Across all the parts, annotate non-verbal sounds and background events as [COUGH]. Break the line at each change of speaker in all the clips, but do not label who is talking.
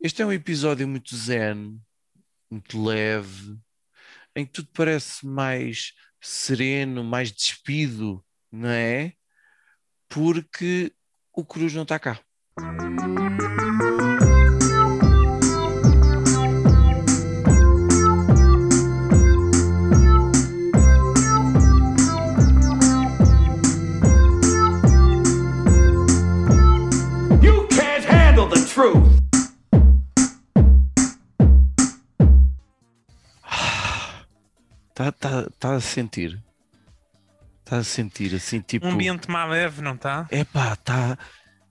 Este é um episódio muito zen, muito leve, em que tudo parece mais sereno, mais despido, não é? Porque o Cruz não está cá. Está tá, tá a sentir. Está a sentir assim, tipo.
Um ambiente mais leve, não está?
Epá, tá.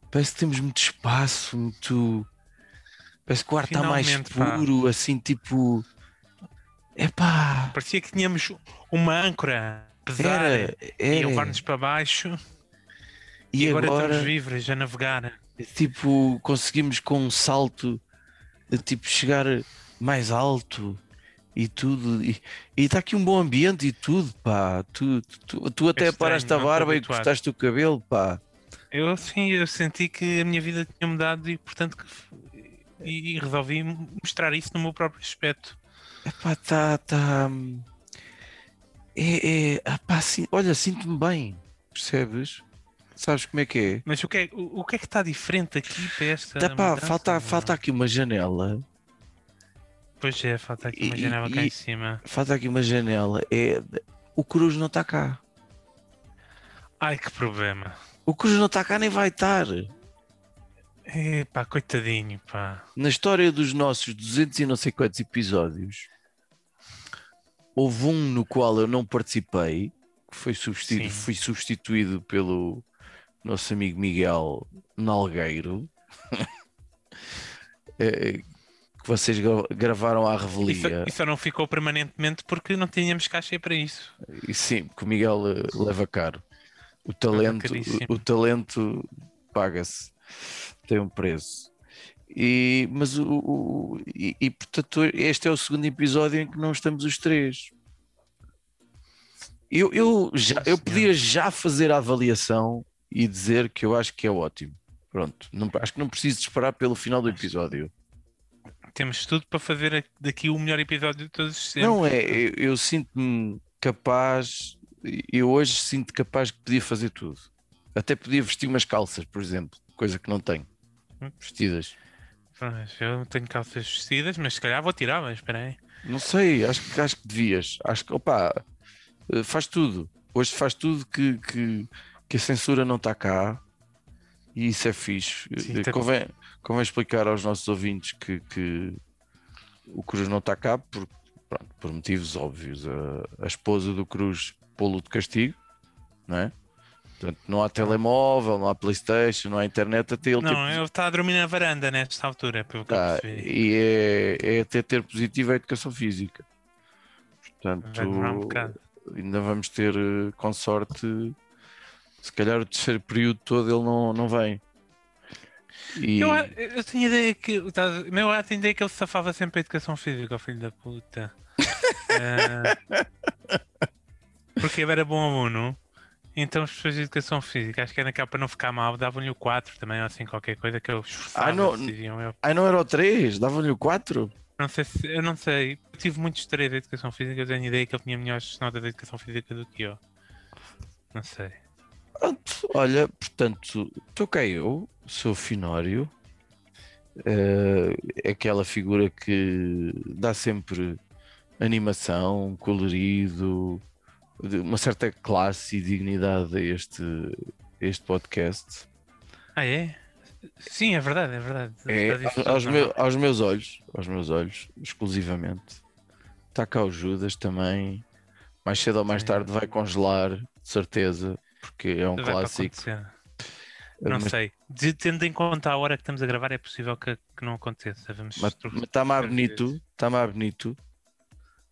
Parece que temos muito espaço, muito. Parece que o ar está mais
Finalmente, pá.
puro, assim, tipo. Epá!
Parecia que tínhamos uma âncora pesada
Era,
e levar-nos para baixo e,
E
agora,
agora,
estamos livres a navegar.
tipo, conseguimos com um salto, tipo, chegar mais alto e tudo. E está aqui um bom ambiente e tudo, pá. Tu, tu, tu até
É estranho,
paraste a barba e cortaste o cabelo, pá.
Eu sim, eu senti que a minha vida tinha mudado e portanto que- e, e resolvi mostrar isso no meu próprio aspecto.
Epá, tá, tá. É, é, ah, pá, sim, olha, sinto-me bem, percebes? Sabes como é que é?
Mas o que é, o, o que, é que está diferente aqui para esta.
Tá, pá,
mudança?
falta, falta aqui uma janela.
Pois é, falta aqui uma
E-
janela cá
e-
em cima.
Falta aqui uma janela. É, o Cruz não está cá.
Ai que problema.
O Cruz não está cá nem vai estar.
Epá, coitadinho, pá.
Na história dos nossos 200 e não sei quantos episódios, houve um no qual eu não participei, que foi fui substituído pelo nosso amigo Miguel Nalgueiro, [LAUGHS] eh, que vocês gra- gravaram à revelia.
isso não ficou permanentemente porque não tínhamos caixa para isso.
E sim, porque o Miguel eh, leva caro. O talento, o, o talento paga-se, tem um preço. E, mas o, o- e, e, portanto este é o segundo episódio em que não estamos os três. Eu, eu, já, eu podia já fazer a avaliação e dizer que eu acho que é ótimo. Pronto, não- acho que não preciso esperar pelo final do episódio.
Temos tudo para fazer daqui o melhor episódio de todos os tempos.
Não é, eu, eu sinto-me capaz, eu hoje sinto capaz que podia fazer tudo. Até podia vestir umas calças, por exemplo, coisa que não tenho. Vestidas.
Pois, eu tenho calças vestidas, mas se calhar vou tirar, mas espera aí.
Não sei, acho que, acho que devias. Acho que, opa, eh, faz tudo. Hoje faz tudo que, que, que a censura não está cá e isso é fixe.
Sim,
Eh,
tá-
convém, explicar aos nossos ouvintes que, que o Cruz não está cá por, pronto, por motivos óbvios. A, a esposa do Cruz pô-lo de castigo, não é? Portanto, não há telemóvel, não há Playstation, não há internet até ele ter
Não, ele está a dormir na varanda nesta altura, pelo que eu
Tá,
percebi.
e é, é até ter positivo a educação física. Portanto,
um
ainda vamos ter, eh, com sorte, se calhar o terceiro período todo ele não, não vem. E
Eu, eu tinha ideia que. Meu, eu tinha ideia que ele safava sempre a educação física, o filho da puta. [LAUGHS] Ah, porque ele era bom aluno. Então as pessoas de educação física, acho que era cá para não ficar mal, davam-lhe o 4 também, ou assim, qualquer coisa que eu esforçava,
Ah, não-
eu.
Ai, não era o 3, davam-lhe o 4.
Não sei se, eu não sei. Eu tive muitos três de educação física, eu tenho ideia que ele tinha melhores notas de educação física do que eu. Não sei.
Pronto, olha, portanto, cá eu, sou Finório, é aquela figura que dá sempre animação, colorido, de uma certa classe e dignidade a este, a este podcast.
Ah, é? Sim, é verdade, é verdade.
É,
isso
aos, meu- aos meus olhos, aos meus olhos, exclusivamente. Está cá o Judas também. Mais cedo ou mais tarde vai congelar, de certeza, porque é um
Vai
clássico.
acontecer. Não
Mas-
sei. De- tendo em conta a hora que estamos a gravar, é possível que, que não aconteça. Vamos
Mas está mais bonito, está mais bonito.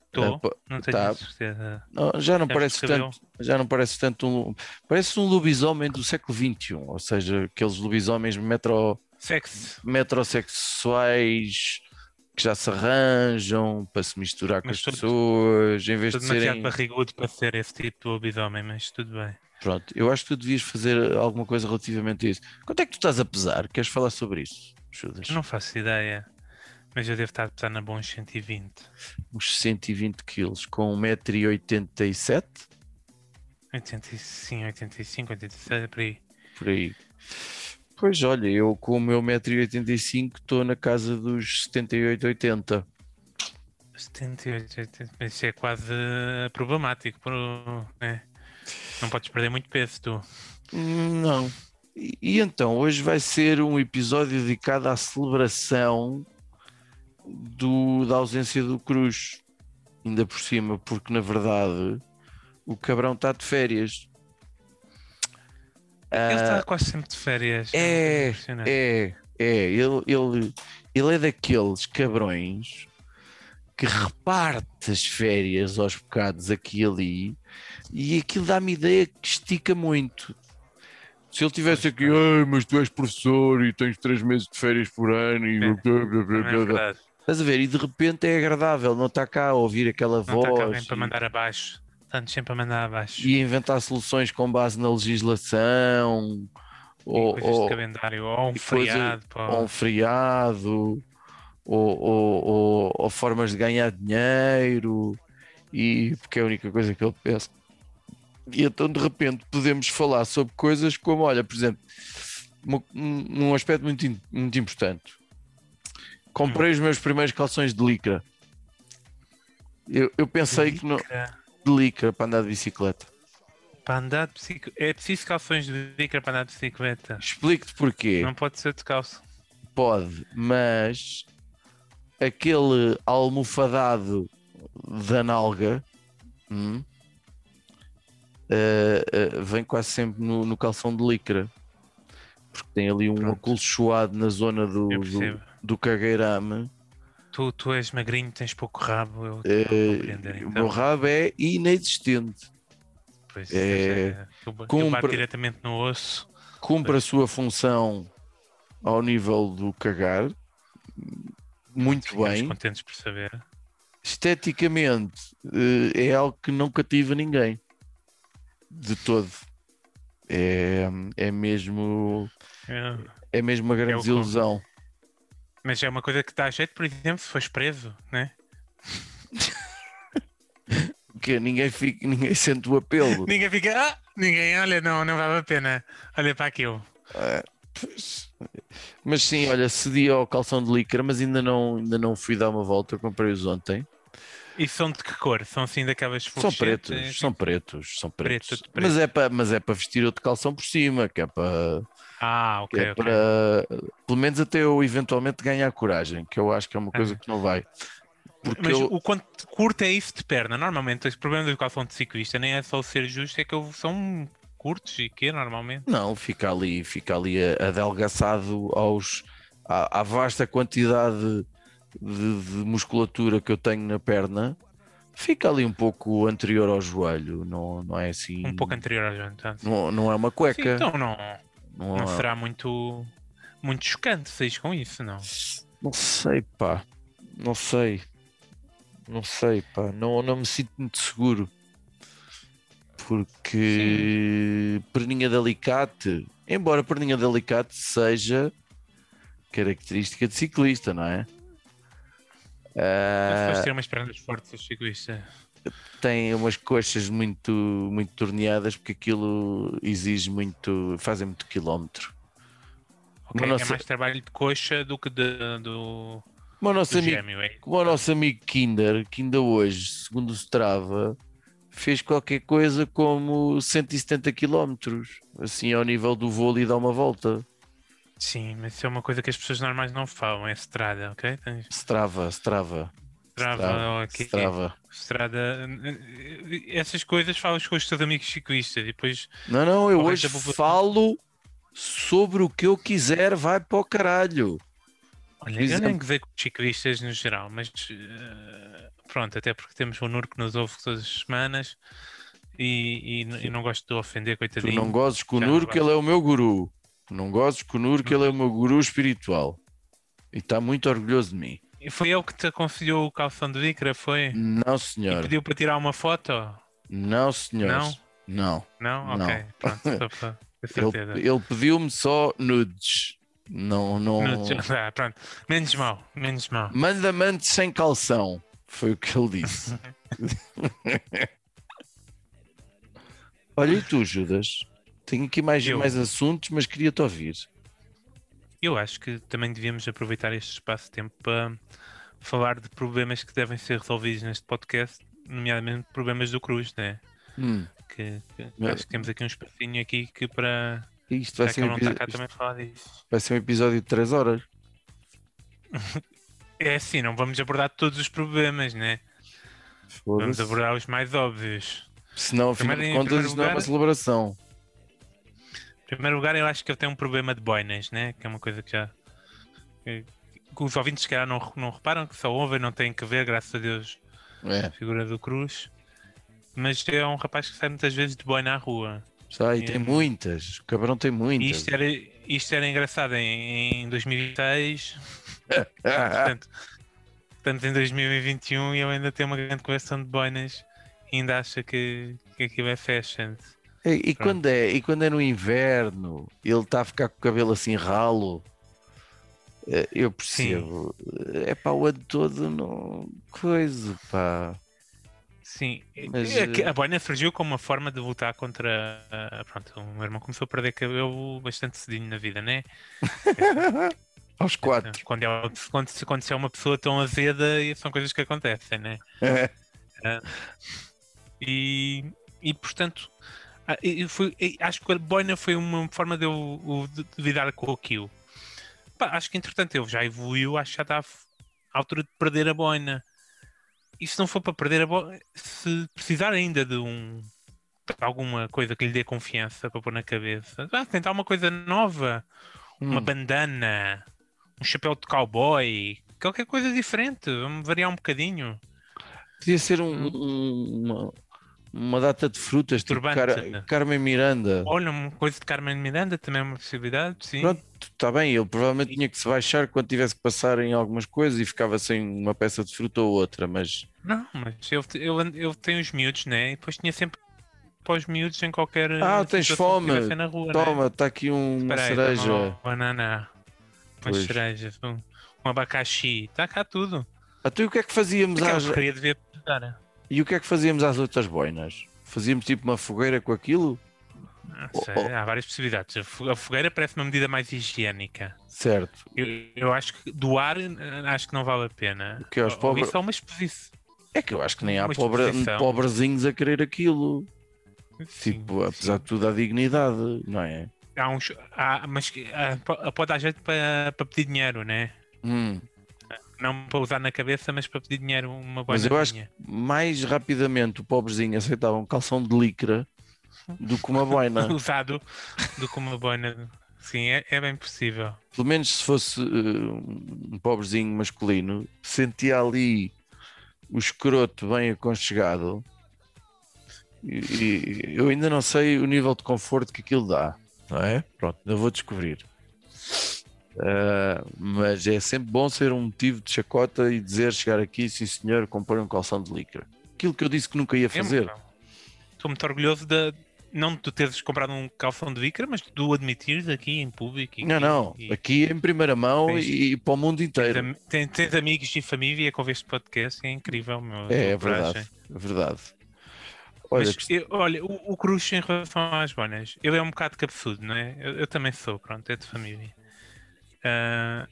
Estou,
Ah, pá,
não tenho
tá.
certeza.
Não, já não
Já
parece tanto, já não parece tanto um, parece um lobisomem do século XXI, ou seja, aqueles lobisomens metro, metrosexuais que já se arranjam para se misturar com
Mas
as
tudo-
pessoas, em vez de
demasiado
serem.
barrigudo para ser esse tipo de lobisomem, mas tudo bem.
Pronto, eu acho que tu devias fazer alguma coisa relativamente a isso. Quanto é que tu estás a pesar? Queres falar sobre isso, Judas?
Não faço ideia. Mas eu devo estar a pesar na bons 120.
uns 120 quilos, com 1,87m,
85, sim, 85, 87, por aí.
por aí. Pois olha, eu com o meu 1,85m estou na casa dos 78, 80.
78, 80, mas isso é quase problemático. Né? Não podes perder muito peso, tu.
Não. E, e então, hoje vai ser um episódio dedicado à celebração do, da ausência do Cruz. Ainda por cima, porque na verdade o cabrão está de férias.
Ele
Ah,
está quase sempre de férias.
É,
impressionante.
É, é, ele, ele, ele é daqueles cabrões que reparte as férias aos bocados aqui e ali e aquilo dá-me ideia que estica muito. Se ele tivesse aqui, "Ai, mas tu és professor e tens três meses de férias por ano e
É, é
blá."
verdade.
estás a ver? E de repente é agradável, não está cá a ouvir aquela
Não está cá
voz
alguém para
e-
mandar abaixo. Está-nos sempre a mandar abaixo.
e, a inventar soluções com base na legislação
E
ou,
coisas
ou-
de calendário. Ou um
e coisa-
feriado. pá.
ou um feriado, ou, ou- ou- ou formas de ganhar dinheiro, e porque é a única coisa que ele pensa. E então de repente podemos falar sobre coisas como, olha, por exemplo, um, um aspecto muito, muito importante. Comprei os meus primeiros calções de licra. Eu, eu pensei que não. De licra para andar de bicicleta.
Para andar de bicicleta. É preciso calções de licra para andar de bicicleta.
Explico-te porquê.
Não pode ser de calço.
Pode, mas aquele almofadado da nalga hum, eh, eh, vem quase sempre no, no calção de licra. Porque tem ali um acolchoado na zona do, do, do cagueirame.
Tu, tu és magrinho, tens pouco rabo. Eu compreender.
o
Então.
meu rabo é inexistente.
Pois,
é-
é, eu
cumpre-
diretamente no osso.
Cumpre a sua função ao nível do cagar. Muito
Ficamos
bem.
contentes por saber.
esteticamente eh, é algo que não cativa ninguém de todo. É, é mesmo
É,
é mesmo uma grande
É o que-
desilusão.
Mas é uma coisa que dá jeito, por exemplo, se fores preso, né? [LAUGHS]
Que ninguém fica, ninguém sente o apelo. [LAUGHS]
Ninguém fica, ah, ninguém, olha, não, não vale a pena. Olha para aquilo.
Pois. Mas sim, olha, cedi ao calção de licra, mas ainda não, ainda não fui dar uma volta, eu comprei-os ontem.
E são de que cor? São assim daquelas
São pretos, são pretos, são
Preto,
pretos.
tudo preto.
Mas é para mas é para vestir outro calção por cima, que é para
Ah, ok,
é
ok.
para pelo menos até eu eventualmente ganhar coragem, que eu acho que é uma coisa
Ah.
que não vai. Porque
Mas
eu,
o quanto curto é isso de perna? Normalmente, o problema do calção de ciclista nem é só o ser justo, é que eles são curtos e que normalmente.
não, fica ali, fica ali adelgaçado aos à, à vasta quantidade de, de musculatura que eu tenho na perna. Fica ali um pouco anterior ao joelho, não, não é assim.
Um pouco anterior ao joelho. Então,
Não, não é uma
Sim,
cueca.
então não,
não,
não
é-
será muito, muito chocante saís com isso, não?
não sei, pá. Não sei. Não sei, pá. Não, não me sinto muito seguro. Porque perninha de alicate, embora perninha de alicate seja característica de ciclista, não é?
Mas
Ah,
ter umas pernas fortes, o ciclista.
tem umas coxas muito, muito torneadas porque aquilo exige muito, fazem muito quilómetro.
Ok,
Mas
é mais trabalho de coxa do que de, do,
Como o nosso amigo
gêmeo. É.
Como o nosso amigo Kinder, que ainda hoje, segundo o Strava, fez qualquer coisa como 170 km, assim ao nível do vôlei e dá uma volta.
Sim, mas isso é uma coisa que as pessoas normais não falam, é estrada, ok? Tens
Strava, Strava,
estrada ou aqui.
Strava.
Estrada. Essas coisas falas com os teus amigos ciclistas e depois
Não, não, eu hoje falo sobre o que eu quiser, vai para o caralho.
Olha, eu
exemplo-
nem gozei com ciclistas no geral, mas eh, pronto, até porque temos o Nur que nos ouve todas as semanas e, e, e não gosto de ofender,
Tu
coitadinho.
não gozes com o Nur, que ele é o meu guru. não gozes com o Nur, que ele é o meu guru espiritual. E está muito orgulhoso de mim.
E foi ele que te aconselhou o calção de Vicra, foi?
Não,
E
senhor.
pediu para tirar uma foto?
Não, senhor.
Não?
Não.
Não?
Não.
Ok, pronto, [LAUGHS] para ter
Ele,
certeza.
ele pediu-me só nudes. Não, não.
Já- [LAUGHS] ah, pronto. Menos mal, menos mal.
Manda amantes sem calção. Foi o que ele disse. [LAUGHS] Olha, e tu, Judas? Tenho aqui mais,
Eu?
mais assuntos, mas queria-te ouvir.
Eu acho que também devíamos aproveitar este espaço de tempo para falar de problemas que devem ser resolvidos neste podcast, nomeadamente problemas do Cruz, né?
Hum,
Que, que
Mas-
acho que temos aqui um espacinho aqui que para.
isto vai
Já
ser, um
falar disso.
vai ser um episódio de 3 horas. [LAUGHS]
É assim, não vamos abordar todos os problemas, né? Vamos abordar os mais óbvios.
Senão, afinal de contas, isto não é uma
lugar-
celebração.
Em primeiro lugar, eu acho que eu tenho um problema de boinas, né? Que é uma coisa que já. que- os ouvintes, se calhar, não, não reparam, que só ouvem, não têm que ver, graças a Deus,
É,
a figura do Cruz. Mas é um rapaz que sai muitas vezes de boina à rua.
sai, tem
É.
muitas. O cabrão tem
E
muitas.
isto era, isto era engraçado em, em 2006, Portanto, estamos em 2021 e eu ainda tenho uma grande coleção de boinas e ainda acha que, que aquilo é fashion.
E, e quando é, e quando é no inverno, ele está a ficar com o cabelo assim ralo, eh, eu percebo. É pá, o ano todo não. Coisa, pá.
Sim,
Mas,
é que
eh,
a boina surgiu como uma forma de lutar contra. ah, pronto, o meu irmão começou a perder cabelo bastante cedinho na vida, né? [LAUGHS]
Aos quatro.
Quando, é, quando, se- quando se é uma pessoa tão azeda, são coisas que acontecem, né? E, e portanto, ah, foi- acho que a boina foi uma forma de eu de, de lidar com aquilo. Pá, acho que entretanto ele já evoluiu, acho que já está à altura de perder a boina. E se não for para perder a boina, se precisar ainda de um de alguma coisa que lhe dê confiança para pôr na cabeça, tentar uma coisa nova, uma
Hum,
bandana, um chapéu de cowboy, qualquer coisa diferente, vamos variar um bocadinho.
Podia ser um- um- uma, uma data de frutas, tipo
Turbante.
Car- Carmen Miranda.
Olha, uma coisa de Carmen Miranda também é uma possibilidade, sim.
Pronto, está bem, ele provavelmente tinha que se baixar quando tivesse que passar em algumas coisas e ficava sem uma peça de fruta ou outra, mas
Não, mas ele, ele, ele tem os miúdos, né? E depois tinha sempre para os miúdos em qualquer.
Ah, tens fome?
rua, né?
toma, está aqui um- uma cereja.
uma banana, umas
Pois.
cerejas, um, um abacaxi, está cá tudo.
Até e o que é que fazíamos às...
porcaria devia pegar.
E o que é que fazíamos às outras boinas? Fazíamos tipo uma fogueira com aquilo?
Não
Oh,
sei,
oh.
Há várias possibilidades. A fo- a fogueira parece uma medida mais higiênica.
Certo.
Eu, eu acho que doar, eh, acho que não vale a pena.
O que aos pobres-
Isso é uma exposição.
É que eu acho que nem há pobre... pobrezinhos a querer aquilo.
Sim,
Tipo,
sim.
apesar de tudo, a dignidade, não é?
Há uns, há, mas há- po- pode dar jeito para, para pedir dinheiro, né?
Hum.
Não para usar na cabeça, mas para pedir dinheiro uma boa
Mas eu acho que mais rapidamente o pobrezinho aceitava um calção de licra do que uma boina. [LAUGHS]
usado do que uma boina. Sim, é, é bem possível.
Pelo menos se fosse eh, um pobrezinho masculino, sentia ali o escroto bem aconchegado. E, e eu ainda não sei o nível de conforto que aquilo dá, não é? Pronto, eu vou descobrir. Ah, mas é sempre bom ser um motivo de chacota e dizer chegar aqui, sim senhor, comprei um calção de licra. Aquilo que eu disse que nunca ia
É
fazer.
Estou muito orgulhoso de não de tu teres comprado um calção de vicra, mas de tu admitires aqui em público. e-
Não, não,
e-
aqui em primeira mão
Tens-
e, para o mundo inteiro.
tens- tens amigos e família ouvem este podcast, é incrível. Meu,
É, é verdade, é verdade. Olha,
Mas, eu- olha, o, o Cruz em relação às bonas, ele é um bocado cabeçudo, não é? Eu, eu também sou, pronto, é de família.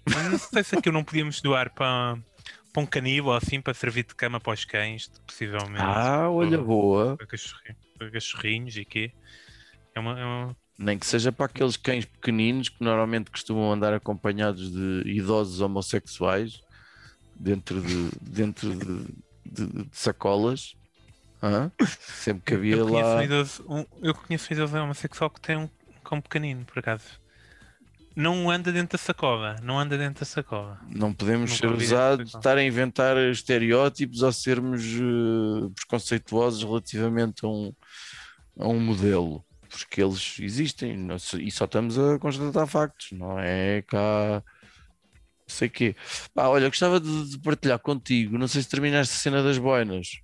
Mas não sei se aquilo não podíamos doar para, para um caníbal assim, para servir de cama para os cães, possivelmente.
ah, olha,
Para-
boa.
Para cachorrinhos, para cachorrinhos e quê? É uma, é uma-
Nem que seja para aqueles cães pequeninos que normalmente costumam andar acompanhados de idosos homossexuais dentro de, dentro de, de- de sacolas. Hã? Sempre que havia
eu,
lá.
um idoso, um- eu conheço um idoso homossexual que tem um cão pequenino, por acaso. Não anda dentro da sacola, não anda dentro da sacola.
Não podemos
Nunca
ser usados,
expressão.
estar a inventar estereótipos ou sermos eh, preconceituosos relativamente a um, a um modelo, porque eles existem não e só estamos a constatar factos, não é cá. não Sei quê. Pá, olha, gostava de, de partilhar contigo. Não sei se terminaste a cena das boinas.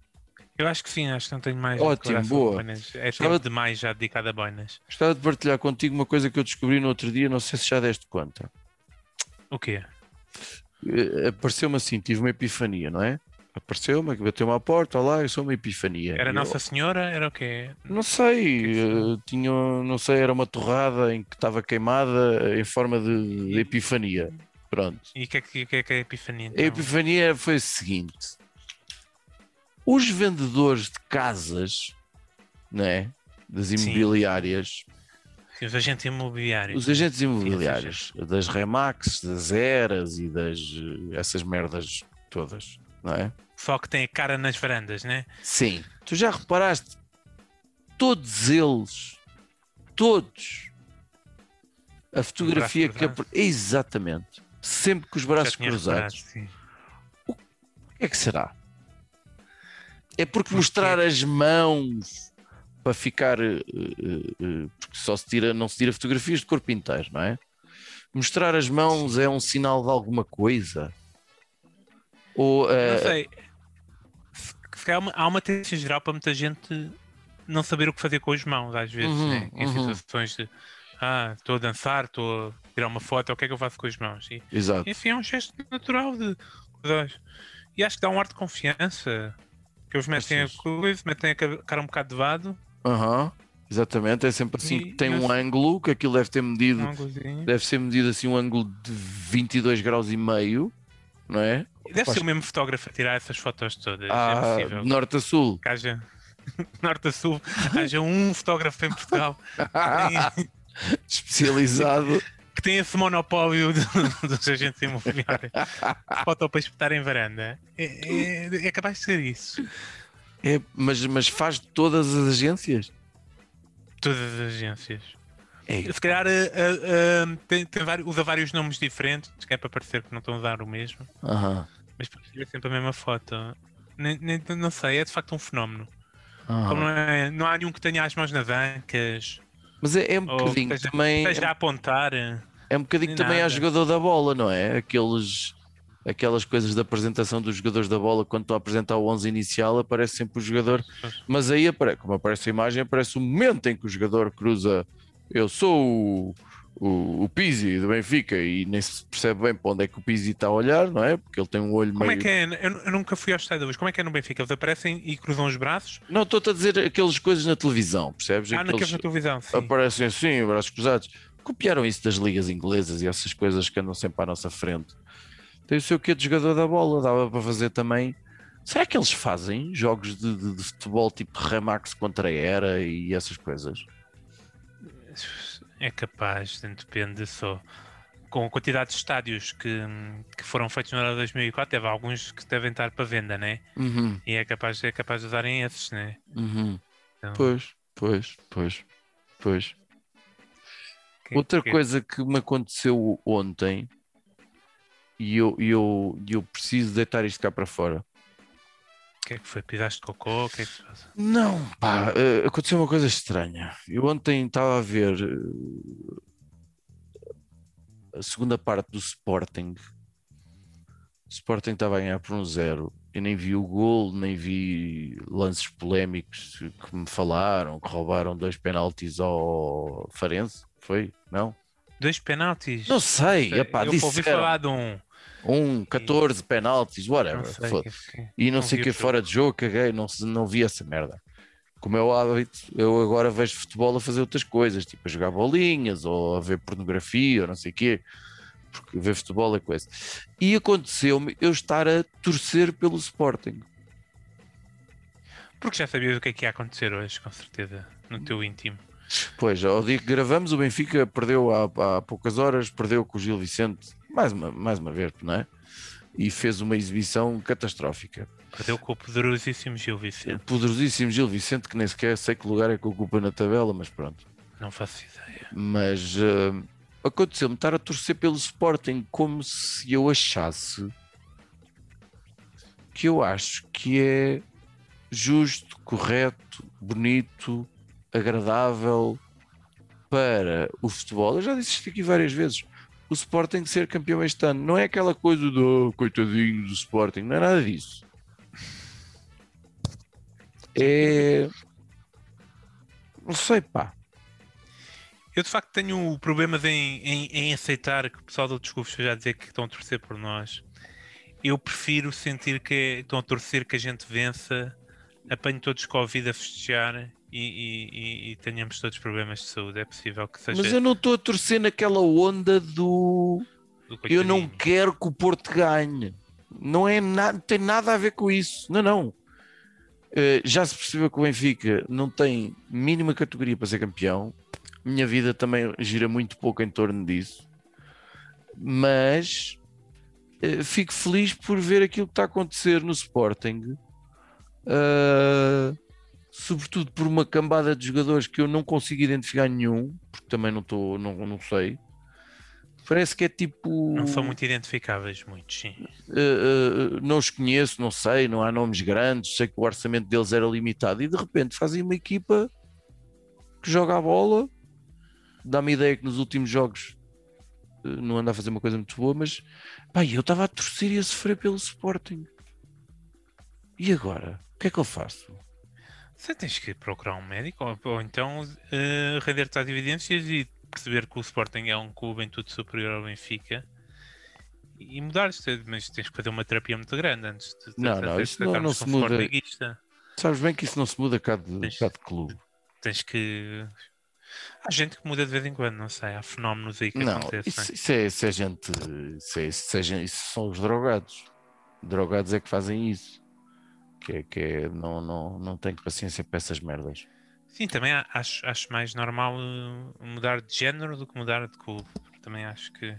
Eu acho que sim, acho que não tenho mais.
Ótimo, boa.
É
Gostava
tempo
de-
demais já dedicado a boinas.
Gostava de partilhar contigo uma coisa que eu descobri no outro dia. Não sei se já deste conta.
O quê?
Eh, Apareceu-me assim, tive uma epifania, não é? Apareceu-me, bateu-me à porta, olá, eu sou uma epifania.
Era
eu,
Nossa Senhora? Era o quê?
Não sei,
que é que
eh, tinha, não sei, era uma torrada em que estava queimada em forma de, de epifania. Pronto.
E o que, é que, é que é a Epifania?
A
Então?
epifania foi o seguinte: os vendedores de casas, né, das
Sim.
imobiliárias,
Sim, Os agentes imobiliários.
os agentes imobiliários, das Remax, das Eras e das essas merdas todas, não é?
Só que tem a cara nas varandas, né?
Sim. Tu já reparaste? Todos eles, todos, a fotografia que exatamente, sempre com os braços cruzados.
reparado, sim.
O que é que será? É porque mostrar as mãos para ficar. eh, eh, eh, porque só se tira, não se tira fotografias de corpo inteiro, não é? Mostrar as mãos é um sinal de alguma coisa? Ou. eh,
Não sei. Há uma- há uma tendência geral para muita gente não saber o que fazer com as mãos, às vezes,
Uhum,
né? em
uhum.
situações de ah, estou a dançar, estou a tirar uma foto, o que é que eu faço com as mãos? E,
Exato.
enfim, é um gesto natural de. E acho que dá um ar de confiança. Que eles metem a coisa, metem a ca- cara um bocado de vado,
Aham, Exatamente, é sempre assim.
E-
tem um
eu-
ângulo que aquilo deve ter medido.
um.
Deve ser medido assim um ângulo de 22 graus e meio, não é?
Deve ser o mesmo fotógrafo a tirar essas fotos todas. é
Ah,
possível.
de norte a sul.
Que haja [LAUGHS] norte a sul, haja um fotógrafo em Portugal [LAUGHS] que
Especializado.
Que tem esse monopólio de- [LAUGHS] dos agentes imobiliários. Foto para espetar em varanda. É, é- é capaz de ser isso.
É, mas, mas faz de todas as agências.
Todas as agências.
É,
Se calhar eh, eh, eh, tem, tem vários- usa vários nomes diferentes, que é para parecer que não estão a usar o mesmo,
aham,
mas para ser sempre a mesma foto. Nem, nem- não sei, é de facto um fenómeno. Como não, é- não há nenhum que tenha as mãos nas ancas,
Mas é, é um bocadinho também.
esteja a apontar.
É um bocadinho também
nada.
jogador da bola, não é? Aqueles, aquelas coisas da apresentação dos jogadores da bola, quando estão a apresentar o 11 inicial, aparece sempre o jogador. Mas aí, como aparece a imagem, aparece o momento em que o jogador cruza. Eu sou o, o, o Pizzi do Benfica e nem se percebe bem para onde é que o Pizzi está a olhar, não é? Porque ele tem um olho
Como é
meio.
que é? Eu, eu nunca fui ao estádio hoje. Como é que é no Benfica? Eles aparecem e cruzam os braços?
Não, estou-te a dizer aquelas coisas na televisão, percebes?
Ah, naqueles
Aqueles
na televisão, sim.
aparecem assim, braços cruzados. Copiaram isso das ligas inglesas e essas coisas que andam sempre à nossa frente. Tem o seu quê de jogador da bola, dava para fazer também. Será que eles fazem jogos de, de- de futebol tipo Remax contra a Era e essas coisas?
É capaz, depende só. Com a quantidade de estádios que, que foram feitos no ano 2004, teve alguns que devem estar para venda, né?
Uhum,
E é capaz, é capaz de usarem esses, né?
uhum.
Então,
Pois, pois, pois, pois.
Que-
Outra
que-
coisa que me aconteceu ontem e eu, eu, eu preciso deitar isto cá para fora.
O que é que foi? Pisaste cocô? O que é que?
Não, pá, eh, aconteceu uma coisa estranha. Eu ontem estava a ver eh, a segunda parte do Sporting. O Sporting estava a ganhar por um zero. Eu nem vi o gol, nem vi lances polémicos que me falaram, que roubaram dois penaltis ao Farense. Foi? Não?
Dois penaltis?
Não sei, epá,
eu ouvi
disseram
falar de um.
um, 14 penaltis,
Não
whatever.
sei.
foda-se.
que-
E não,
Não
sei o que fora de jogo, caguei, não, não vi essa merda. Como é o hábito, eu agora vejo futebol a fazer outras coisas, tipo a jogar bolinhas ou a ver pornografia ou não sei o quê, porque ver futebol é coisa. E aconteceu-me eu estar a torcer pelo Sporting.
Porque já sabias o que é que ia acontecer hoje, com certeza, no teu íntimo.
Pois, ao dia que gravamos, o Benfica perdeu há, há poucas horas, perdeu com o Gil Vicente, mais uma, mais uma vez, não é? E fez uma exibição catastrófica.
Perdeu com o poderosíssimo Gil Vicente.
Poderosíssimo Gil Vicente, que nem sequer sei que lugar é que ocupa na tabela, mas pronto.
Não faço ideia.
Mas eh, aconteceu-me estar a torcer pelo Sporting como se eu achasse que eu acho que é justo, correto, bonito, agradável para o futebol. Eu já disse isto aqui várias vezes. O Sporting ser campeão este ano não é aquela coisa do "Oh, coitadinho do Sporting, não é nada disso. É. Não sei, pá.
Eu de facto tenho problemas em, em, em aceitar que o pessoal de outros esteja a dizer que estão a torcer por nós. Eu prefiro sentir que estão a torcer que a gente vença, apanhe todos Covid a festejar e, e, e tenhamos todos problemas de saúde. É possível que seja.
Mas eu não estou a torcer naquela onda do.
do
Eu não quero que o Porto ganhe. Não é nada, tem nada a ver com isso. Não, não. Eh, já se percebeu que o Benfica não tem mínima categoria para ser campeão. Minha vida também gira muito pouco em torno disso. Mas eh, fico feliz por ver aquilo que está a acontecer no Sporting. Eh, sobretudo por uma cambada de jogadores que eu não consigo identificar nenhum, porque também não estou, não, não sei. Parece que é tipo.
Não são muito identificáveis, muitos, sim.
Uh, uh, não os conheço, não sei, não há nomes grandes, sei que o orçamento deles era limitado e de repente fazem uma equipa que joga a bola. Dá-me a ideia que nos últimos jogos uh, não anda a fazer uma coisa muito boa, mas pá, eu estava a torcer e a sofrer pelo Sporting. E agora? O que é que eu faço?
Você tens que procurar um médico ou, ou então uh, render-te às evidências e perceber que o Sporting é um clube em tudo superior ao Benfica e mudar-te, mas tens que fazer uma terapia muito grande antes de, de,
Não, não, isso não- não se muda. Sabes bem que isso não se muda cá de,
Tens-
cá de clube.
Tens que. Há gente que muda de vez em quando, não sei, há fenómenos aí que
Não,
acontecem.
isso, isso é, isso é gente. Isso, é, isso, é gente- isso são os drogados. Drogados é que fazem isso. Que é, que é- não, não, não tenho paciência para essas merdas.
Sim, também acho, acho mais normal uh, mudar de género do que mudar de clube. Também acho que.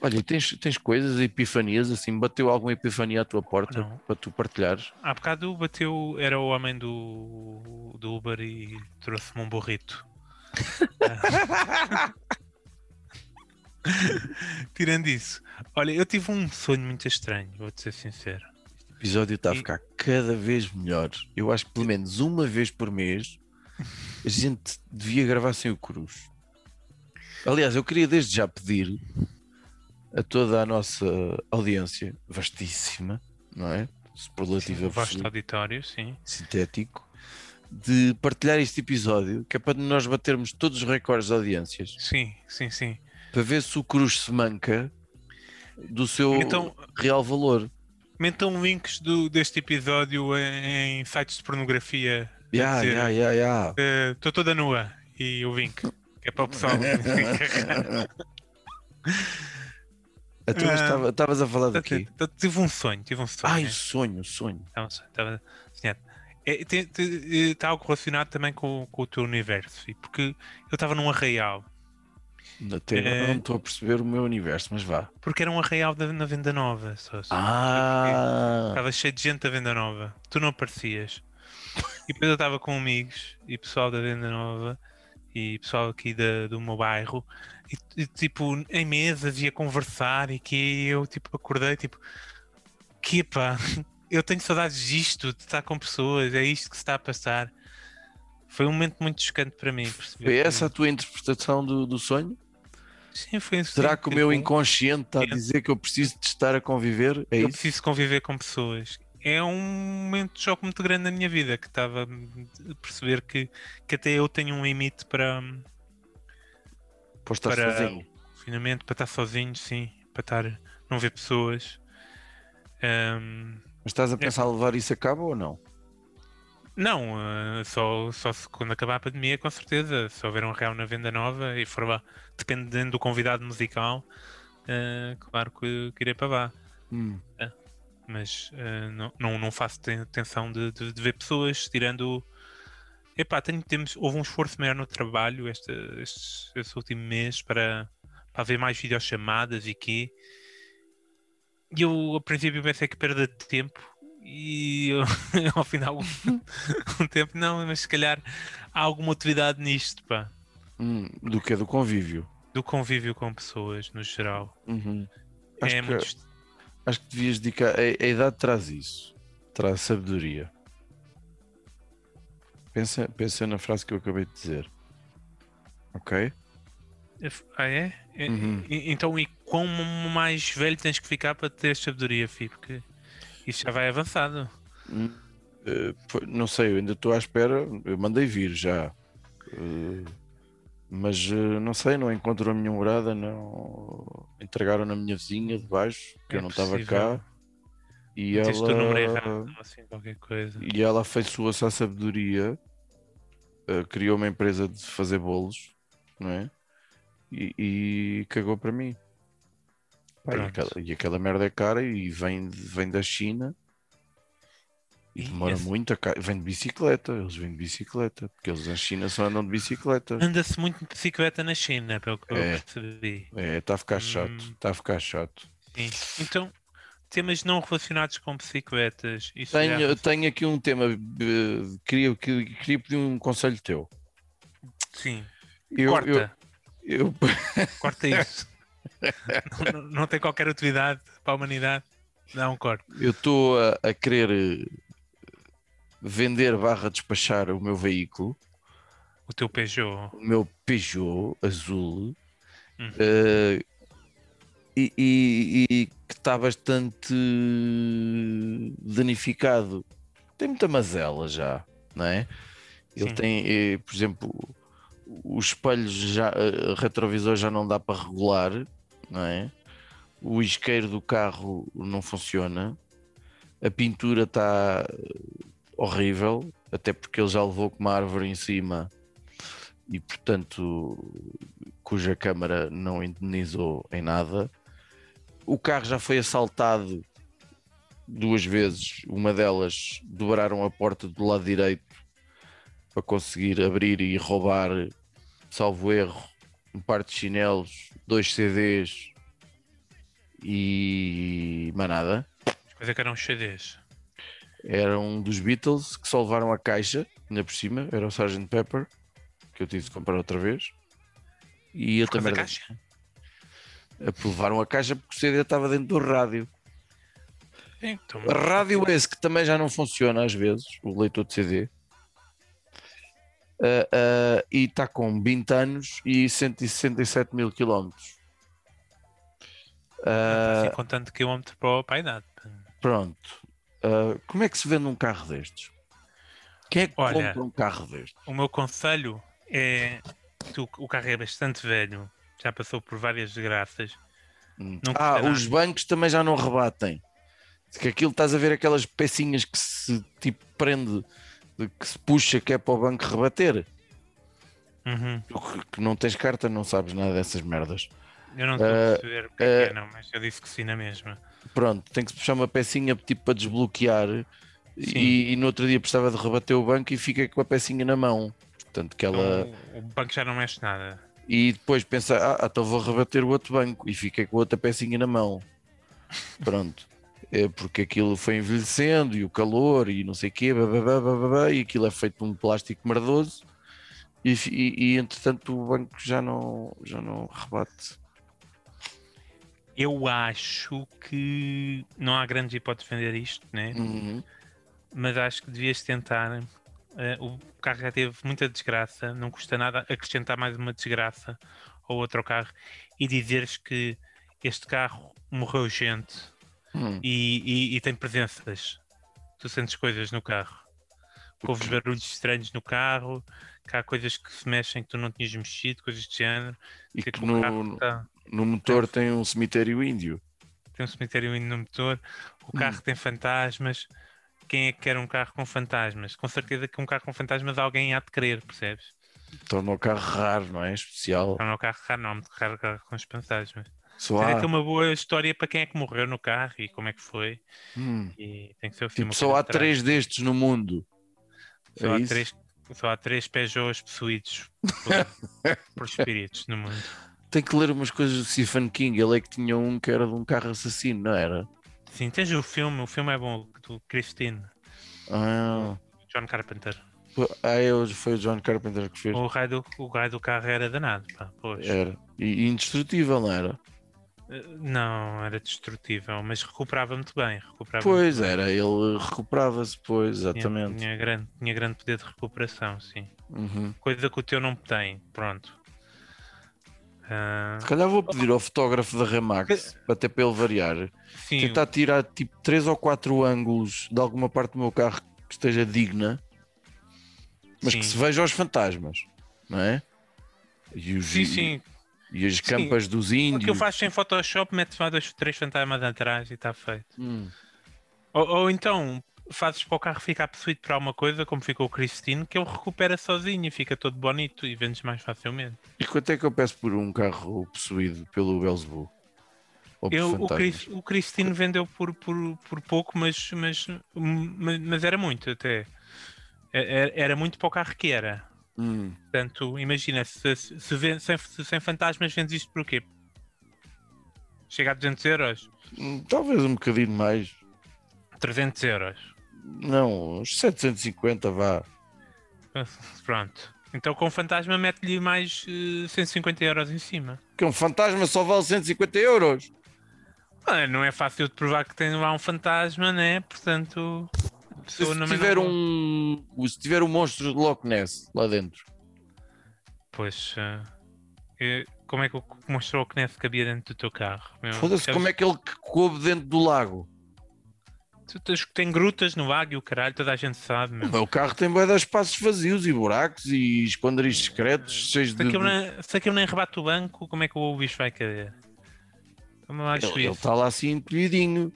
Olha, tens, tens coisas, epifanias, assim, bateu alguma epifania à tua porta
Não.
para tu partilhares?
Há bocado bateu, era o homem do, do Uber e trouxe-me um burrito. [LAUGHS] [LAUGHS] Tirando isso, olha, eu tive um sonho muito estranho, vou-te ser sincero.
O episódio está a ficar cada vez melhor. Eu acho que pelo menos uma vez por mês a gente devia gravar sem o Cruz. Aliás, eu queria desde já pedir a toda a nossa audiência, vastíssima, não é? Superlativo
Um vasto auditório, sim.
sintético, de partilhar este episódio, que é para nós batermos todos os recordes de audiências,
Sim, sim, sim.
para ver se o Cruz se manca do seu
Então-
real valor.
Mentam links do, deste episódio em, em sites de pornografia.
Ya,
dizer,
ya, ya, ya.
Estou toda nua. E o link. Que é para o pessoal. [LAUGHS]
Então, Estavas a falar do quê?
tive um sonho, tive um sonho.
Ai,
né?
o sonho, o sonho.
Estava, estava sonhado. É, tem- tem- eh, está algo relacionado também com, com o teu universo. E porque eu estava num arraial.
Até
É.
não estou a perceber o meu universo, mas vá.
Porque era um arraial da- na venda nova. Só, só.
Ah,
Estava cheio de gente da venda nova. Tu não aparecias. E depois eu estava com amigos e pessoal da venda nova e pessoal aqui da, do meu bairro. E, e, tipo, em mesas ia conversar e que eu tipo acordei tipo que pá, [LAUGHS] eu tenho saudades disto, de estar com pessoas, é isto que se está a passar. Foi um momento muito chocante para mim.
foi essa a tua interpretação do, do sonho?
Sim, foi assim,
Será que o meu inconsciente está a
É.
dizer que eu preciso de estar a conviver? É
eu
isso?
preciso conviver com pessoas. É um momento de choque muito grande na minha vida que estava a perceber que, que até eu tenho um limite para,
Posso estar
para
sozinho.
finalmente para estar sozinho, sim, para estar não ver pessoas. Ahm,
Mas estás a pensar levar isso a cabo ou não?
Não, ah, só, só se quando acabar a pandemia, com certeza. Se houver um real na venda nova e for lá, dependendo do convidado musical, ah, claro que, que irei para lá.
Hum.
mas eh, não, não, não faço ten- tensão de, de- de ver pessoas tirando. Epá, tenho, temos, houve um esforço maior no trabalho este, este, este último mês para, para haver mais videochamadas e quê. E eu, a princípio, pensei que perda de tempo e eu, [LAUGHS] ao final, um tempo, não, mas se calhar há alguma utilidade nisto, pá,
Hum, do que é do convívio.
do convívio com pessoas no geral.
Uhum. Acho,
é
que,
muito.
acho que devias dedicar. A, a idade traz isso, traz sabedoria. Pensa, pensa na frase que eu acabei de dizer. Ok?
Ah, é? É-
Uhum.
Então, e quão mais velho tens que ficar para ter sabedoria, Fi? Porque isso já vai avançado.
Hum, foi- não sei, eu ainda estou à espera. Eu mandei vir já. Eh, Mas eh, não sei, não encontro a minha morada, não entregaram na minha vizinha de baixo, que
É
eu não estava cá. E
Tens o número
ela,
errado, assim, qualquer coisa.
e ela afeiçoou-se à sabedoria, criou uma empresa de fazer bolos, não é? E, e cagou para mim. Pá, e, aquela, e aquela merda é cara e vem, vem da China e demora
esse-
muito. A ca... Vem de bicicleta, eles vêm de bicicleta, porque eles na China só andam de bicicleta.
Anda-se muito de bicicleta na China, pelo que eu
É.
percebi.
É, está a ficar chato,
Hum.
está a ficar chato.
Sim. Então, temas não relacionados com bicicletas. Isso
Tenho, tenho aqui um tema, eh, queria, que- queria pedir um conselho teu.
Sim.
Eu,
Corta.
eu- eu-
Corta isso. [LAUGHS] [LAUGHS] não, não- tem qualquer utilidade para a humanidade. Dá um corte.
Eu estou a, a querer eh, vender barra despachar o meu veículo,
O teu Peugeot.
o meu Peugeot azul,
Uhum.
eh, e, e- e que está bastante danificado. Tem muita mazela já, não é? Ele
Sim.
tem, eh, por exemplo, os espelhos já, retrovisor já não dá para regular, não é? O isqueiro do carro não funciona, a pintura está horrível, até porque ele já levou com uma árvore em cima e, portanto, cuja câmara não indenizou em nada. O carro já foi assaltado duas vezes, uma delas dobraram a porta do lado direito para conseguir abrir e roubar, salvo erro, um par de chinelos, dois CDs e mais nada.
Coisa que eram CDs.
Era um dos Beatles que só levaram a caixa, ainda por cima, era o Sgt. Pepper, que eu tive de comprar outra vez. E eu também
caixa.
levaram a caixa porque o CD estava dentro do rádio.
Então,
A rádio esse que também já não funciona às vezes, o leitor de CD. Ah, ah, e está com 20 anos e 167 mil quilómetros. Ah,
assim, com tanto quilómetro para, a idade.
pronto. Ah, como é que se vende um carro destes? Quem é que
Olha,
compra um carro destes?
O meu conselho é. Tu, o carro é bastante velho, já passou por várias desgraças.
Hum. Ah, os bancos também já não rebatem. Que aquilo estás a ver aquelas pecinhas que se tipo prende, de- que se puxa que é para o banco rebater.
Uhum.
Que- que não tens carta, não sabes nada dessas merdas.
Eu não estou a
Eh,
perceber o que é, é, não, mas eu disse que sim na mesma.
Pronto, tem que se puxar uma pecinha tipo para desbloquear e, e no outro dia precisava de rebater o banco e fica com a pecinha na mão. Portanto, que ela.
Então, o banco já não mexe nada.
E depois pensa, ah, então vou rebater o outro banco e fica com a outra pecinha na mão. Pronto. É porque aquilo foi envelhecendo e o calor e não sei o quê, bababá, bababá, e aquilo é feito de um plástico merdoso e, e, e, entretanto o banco já não, já não rebate.
Eu acho que não há grandes hipóteses de vender isto, né?
Uhum.
mas acho que devias tentar. eh, o carro já teve muita desgraça, não custa nada acrescentar mais uma desgraça ao outro carro e dizeres que este carro morreu gente
Hum.
e, e- e tem presenças. Tu sentes coisas no carro. Ouves barulhos estranhos no carro, que há coisas que se mexem que tu não tinhas mexido, coisas de género.
E
que
que
o
no,
tá-
no motor tem um cemitério índio.
tem um cemitério indo no motor, o
Hum.
carro tem fantasmas. Quem é que quer um carro com fantasmas? Com certeza que um carro com fantasmas alguém há de querer, percebes?
Torna o carro raro, não é? Especial.
É um carro raro, não, um carro, carro com os fantasmas.
Só
Tem
há,
que ter uma boa história para quem é que morreu no carro e como é que foi.
hum,
E tem que ser assim,
tipo,
uma
só
coisa
há três destes no mundo.
Só,
é
há
isso?
três, só há três Peugeots possuídos por, [LAUGHS] por espíritos no mundo.
Tem que ler umas coisas do Stephen King. Ele é que tinha um que era de um carro assassino, não era?
Sim, tens o filme, o filme é bom, do Christine,
Ah,
John Carpenter.
ah eu, foi o John Carpenter que fez.
O raio do, o raio do carro era danado, pá, pois.
Era. E indestrutível, não era?
Não, era destrutível, mas recuperava muito bem. Recuperava
Pois
muito bem.
era, ele recuperava-se, pois,
Tinha-
exatamente.
Tinha, grande, tinha grande poder de recuperação, sim.
Uhum.
Coisa que o teu não tem, pronto. Ah,
Se calhar vou pedir ao fotógrafo da Remax, até para ele variar,
sim,
tentar tirar tipo 3 ou 4 ângulos de alguma parte do meu carro que esteja digna, mas que
Sim.
se veja os fantasmas, não é? E, os,
Sim, sim.
E as
Sim.
campas dos
O que eu
índios.
faço em Photoshop, metes lá dois, três fantasmas atrás e está feito.
Hum.
Ou, ou então fazes para o carro ficar possuído para alguma coisa, como ficou o Cristine, que ele recupera sozinho e fica todo bonito e vendes mais facilmente.
E quanto é que eu peço por um carro possuído pelo Belzebu?
Eu, o? Chris, o Christine vendeu por, por, por pouco, mas, mas, mas, mas era muito até. Era, era muito para o carro que era.
Hum.
Portanto, imagina, se, se, se vende- sem, sem fantasmas vendes isto por quê? Chega a 200 euros?
Hum, Talvez um bocadinho mais.
300 euros.
Não, uns 750 vá. [LAUGHS]
Pronto. Então com fantasma mete-lhe mais eh, 150 euros em cima.
Que um fantasma só vale 150 euros.
Ah, não é fácil de provar que tem lá um fantasma, né? Portanto.
Se
não-
tiver
não-
um. Se tiver um monstro de Loch Ness lá dentro.
Pois. eh, como é que o mostrou que nesse cabia dentro do teu carro?
Foda-se, como é que ele coube dentro do lago?
Tu tens que tem grutas no lago e o caralho, toda a gente sabe, meu.
O meu carro tem bué de espaços vazios e buracos e esconderijos secretos cheios
Se
de.
aquilo, nem, se aquilo nem rebate o banco, como é que o bicho vai caber?
Ele está lá assim encolhidinho.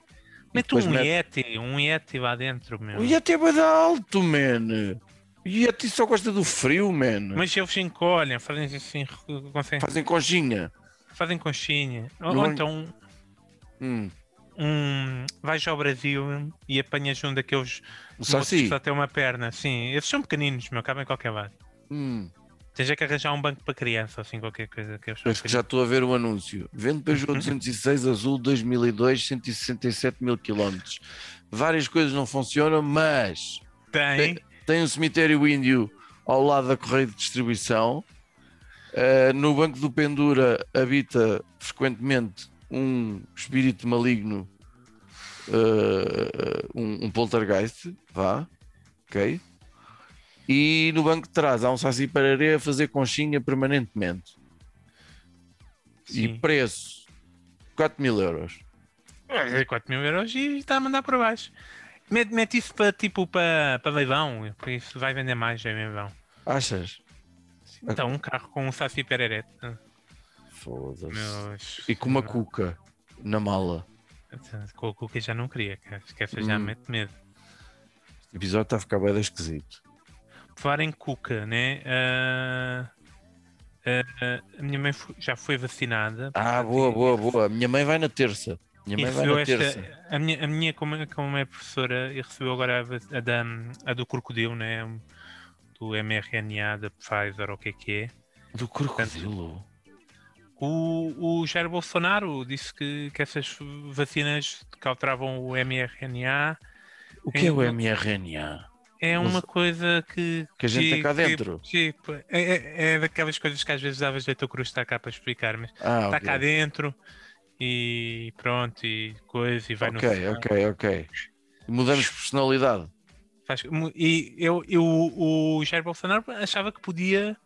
Mete um
mete-
Yeti, um Yeti lá dentro, meu.
O Yeti é de alto, man. O Yeti só gosta do frio, man.
Mas eles encolhem, fazem assim, conseguem,
Fazem conchinha.
fazem conchinha. Ou, então
Hum.
um, vais ao Brasil e apanhas um daqueles que
Saci.
só tem uma perna. Sim, esses são pequeninos, meu, cabem em qualquer lado.
Hum.
Tens é que arranjar um banco para criança, assim, qualquer coisa. Que são
Parece que já estou a ver o anúncio. Vende Peugeot [LAUGHS] 206 azul 2002, 167 mil quilómetros. Várias coisas não funcionam, mas
Tem.
tem um cemitério índio ao lado da correia de distribuição. Uh, no banco do Pendura habita frequentemente um espírito maligno, uh, um, um poltergeist, vá, ok? E no banco de trás há um saci pararé a fazer conchinha permanentemente. E
Sim.
preço 4 mil euros.
É 4 mil euros e está a mandar para baixo. Mete, mete isso para tipo para, para leilão, porque isso vai vender mais em leilão.
Achas?
Então, um carro com um Saci Pereret.
Foda-se. E com uma cuca na mala.
Com o Cuca já não queria, cara. Esquece, já
Hum.
mete medo.
Este episódio está a ficar bem esquisito.
Por Falar em Cuca, né? Ah, ah, a minha mãe já foi vacinada.
Ah,
portanto,
boa,
e-
boa, boa. Minha mãe vai na terça. Minha mãe vai na
esta-
terça.
a minha, a minha como, é- como é professora, e recebeu agora a, a da, a do crocodilo, né? Do mRNA da Pfizer, ou o que é que é.
Do crocodilo.
O, o Jair Bolsonaro disse que, que essas vacinas que alteravam o mRNA
O que é o
É,
mRNA?
É uma coisa que.
Que a gente tem cá dentro.
que- é, é- é daquelas coisas que às vezes dava jeito ao Cruz estar cá para explicar, mas
Ah,
está
ok.
cá dentro e pronto, e coisa, e vai no.
Ok, ok, ok. Mudamos de personalidade.
E eu, eu, o Jair Bolsonaro achava que podia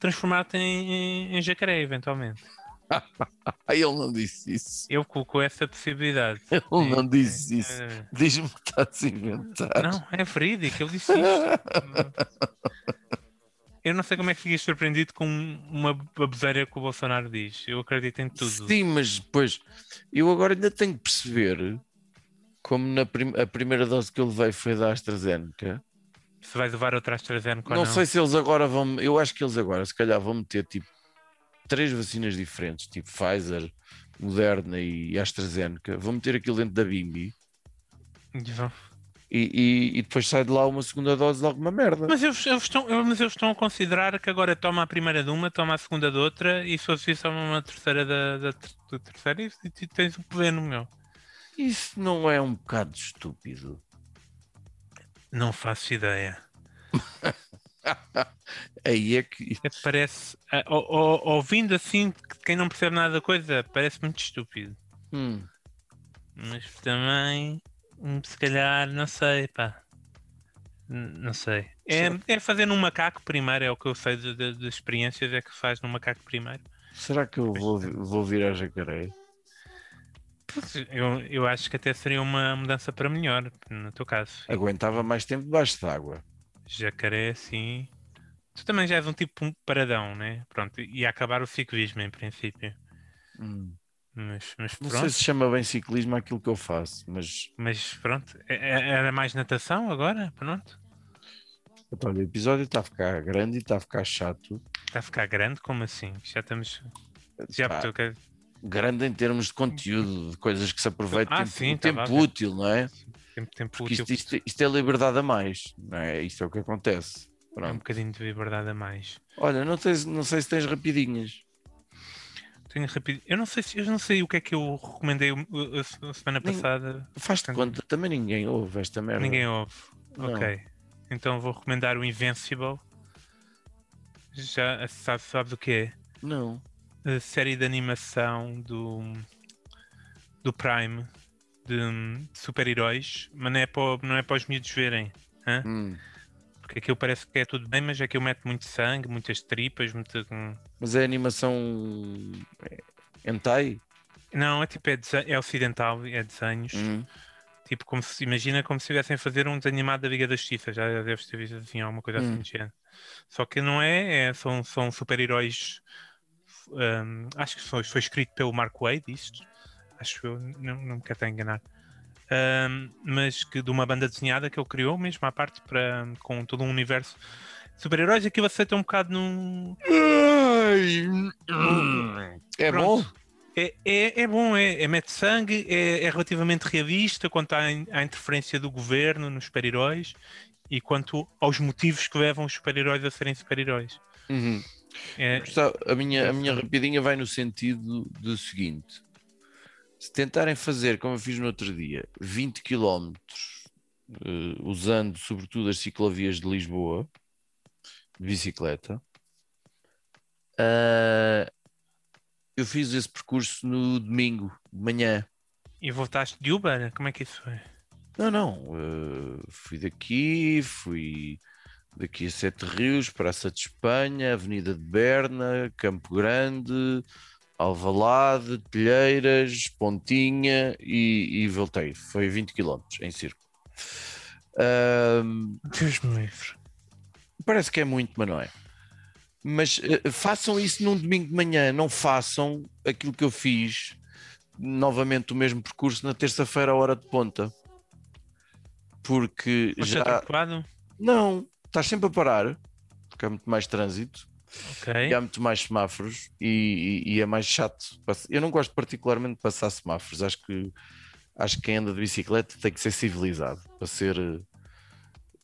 transformar-te em, em, em jacaré, eventualmente. [LAUGHS]
Ele não disse isso.
Eu colocou essa possibilidade. [LAUGHS]
Ele não disse
É,
isso.
é,
Diz-me que estás a inventar.
Não, é verídico, ele disse isto. [LAUGHS] Eu não sei como é que fiquei surpreendido com uma baboseira que o Bolsonaro diz. Eu acredito em tudo.
Sim, mas depois eu agora ainda tenho que perceber como na prim- a primeira dose que eu levei foi da AstraZeneca.
Se vais levar outra AstraZeneca ou
Não,
não.
sei se eles agora vão. Eu acho que eles agora, se calhar, vão meter tipo três vacinas diferentes, tipo Pfizer, Moderna e AstraZeneca. Vão meter aquilo dentro da Bimbi e, e- e depois sai de lá uma segunda dose de alguma merda.
Mas eles, eles estão, mas eles estão a considerar que agora toma a primeira de uma, toma a segunda de outra e se fosse isso, toma uma terceira da, da, da terceira e, e tens o pleno, meu.
Isso não é um bocado estúpido.
Não faço ideia. [LAUGHS] [LAUGHS]
Aí é que.
Parece, ah, ou- ou- ouvindo assim, que quem não percebe nada da coisa, parece muito estúpido.
Hum.
Mas também, hum, se calhar, não sei, pá. Não sei. É, é fazer num macaco primeiro, é o que eu sei de experiências, é que faz num macaco primeiro.
Será que eu vou, vou virar jacaré?
Eu, eu acho que até seria uma mudança para melhor, no teu caso.
Aguentava mais tempo debaixo d'água.
Jacaré, sim. Tu também já és um tipo um paradão, né? Pronto, ia acabar o ciclismo em princípio.
Hum.
Mas, mas
Não sei se chama bem ciclismo aquilo que eu faço, mas
mas pronto. É- é- Era mais natação agora? Pronto.
Então, o episódio está a ficar grande e está a ficar chato.
Está a ficar grande? Como assim? Já estamos. Já
Pá, grande em termos de conteúdo, de coisas que se aproveitam,
Ah,
tempo,
sim,
o tempo útil, não é?
Tempo, tempo
isto, isto- isto é liberdade a mais, não é? Isto é o que acontece.
É um
Pronto.
bocadinho de liberdade a mais.
Olha, não, tens, não sei se tens rapidinhas.
Tenho rápido. Eu não sei se eu não sei o que é que eu recomendei a, semana
Nem-
passada.
Faz-te conta, também ninguém ouve esta merda.
Ninguém ouve.
Não.
Ok. Então vou recomendar o Invincible. Já sabe, sabes o que é?
Não.
A série de animação do, do Prime de, de super-heróis, mas não é, para, não é para os miúdos verem.
Hum.
Porque aquilo parece que é tudo bem, mas aquilo mete muito sangue, muitas tripas, muita. hum.
Mas é animação é, hentai?
Não, é tipo, é, é ocidental, é desenhos.
Hum.
Tipo, como se imagina como se estivessem a fazer um desenho animado da Liga da Justiça, já deves ter visto assim, alguma coisa assim
Hum.
do género. Só que não é, é- são, são super-heróis. hum, acho que foi, foi escrito pelo Mark Wade, isto. Acho eu, não, não me quero estar a enganar. Hum, mas que de uma banda desenhada que ele criou mesmo à parte para com todo um universo de super-heróis, aquilo aceita um bocado num.
É
Pronto.
bom?
É, é, é bom, é, é mete sangue, é, é relativamente realista quanto à, in- à interferência do governo nos super-heróis e quanto aos motivos que levam os super-heróis a serem super-heróis.
Uhum.
É,
a minha, a minha rapidinha vai no sentido do seguinte: se tentarem fazer, como eu fiz no outro dia, 20 km, eh, usando sobretudo as ciclovias de Lisboa, de bicicleta, ah, eu fiz esse percurso no domingo de manhã.
e voltaste de Uber? Como é que isso foi?
Não, não. eh, fui daqui, fui daqui a Sete Rios, Praça de Espanha, Avenida de Berna, Campo Grande, Alvalade, Telheiras, Pontinha e, e voltei. Foi 20 km em círculo. Ahm,
Deus me livre.
parece que é muito, mas não é. Mas eh, façam isso num domingo de manhã, não façam aquilo que eu fiz, novamente o mesmo percurso na terça-feira à hora de ponta. Porque
Foste
já.
atropelado?
Não, estás sempre a parar, porque há muito mais trânsito
Ok.
e há muito mais semáforos e, e- e é mais chato. Eu não gosto particularmente de passar semáforos, acho que acho que quem anda de bicicleta tem que ser civilizado para ser,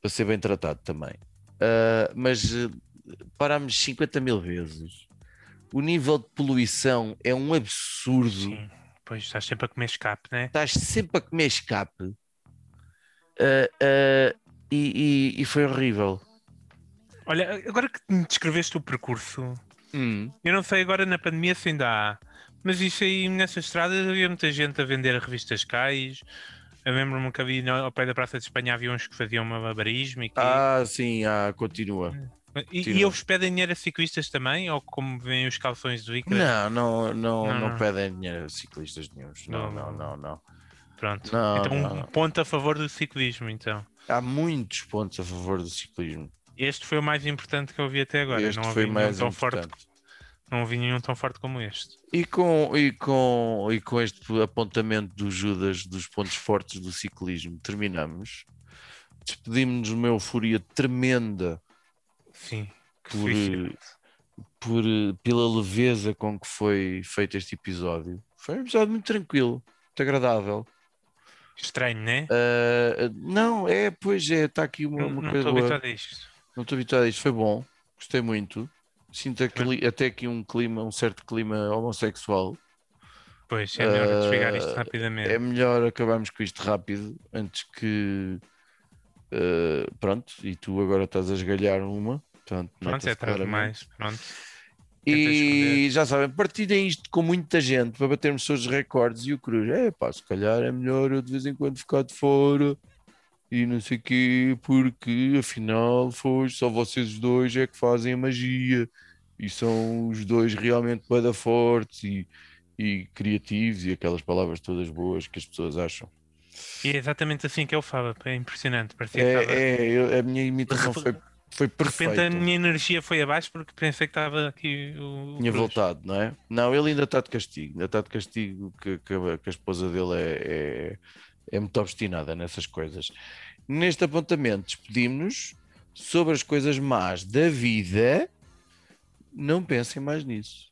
para ser bem tratado também. Ah, mas parámos 50 mil vezes. O nível de poluição é um absurdo.
Sim. Pois estás sempre a comer escape, né?
Estás sempre a comer escape. Ah, ah, e, e- e foi horrível.
Olha, agora que me descreveste o percurso,
Hum.
eu não sei agora na pandemia se ainda há, mas isso aí nessas estradas havia muita gente a vender revistas cais. Eu lembro-me que havia ao pé da Praça de Espanha havia uns que faziam malabarismo e que.
Ah, sim, ah, continua.
e,
continua.
e eles pedem dinheiro a ciclistas também? Ou como vêm os calções de Vicra?
Não, não, não,
Não,
não, pedem dinheiro a ciclistas nenhums. Não,
Não,
não, não, não.
Pronto.
Não,
então, um ponto a favor do ciclismo, então.
Há muitos pontos a favor do ciclismo.
Este foi o mais importante que eu vi até agora.
este
não
foi mais
tão
importante.
forte. Não ouvi nenhum tão forte como este.
E com, e, com, e com este apontamento do Judas dos pontos fortes do ciclismo, terminamos. Despedimos-nos de uma euforia tremenda
Sim. Que
Por, por, pela leveza com que foi feito este episódio. Foi um episódio muito tranquilo, muito agradável.
Estranho, né?
Ah, não, é, pois é, está aqui uma,
Não
uma
não
coisa
estou habituado a isto.
Não estou habituado a isto, foi bom, gostei muito. Sinto aquele, até aqui um clima, um certo clima homossexual.
Pois, é melhor isto
Ah,
rapidamente.
É melhor acabarmos com isto rápido antes que ah, pronto, e tu agora estás a esgalhar uma. Portanto,
Pronto, é tarde demais. Pronto.
E já sabem, partilhem isto com muita gente para batermos os recordes. E o Cruz, é pá, se calhar é melhor eu de vez em quando ficar de fora e não sei quê, porque afinal foi só vocês dois é que fazem a magia e são os dois realmente bada fortes e, e criativos e aquelas palavras todas boas que as pessoas acham.
E é exatamente assim que é ele fala, é impressionante. Parecia
é, é a minha imitação foi, foi perfeita.
De repente a minha energia foi abaixo porque pensei que estava aqui o.
Tinha voltado, não é? Não, ele ainda está de castigo, ainda está de castigo que, que, que a esposa dele é, é é muito obstinada nessas coisas. Neste apontamento, despedimos-nos sobre as coisas más da vida. Não pensem mais nisso.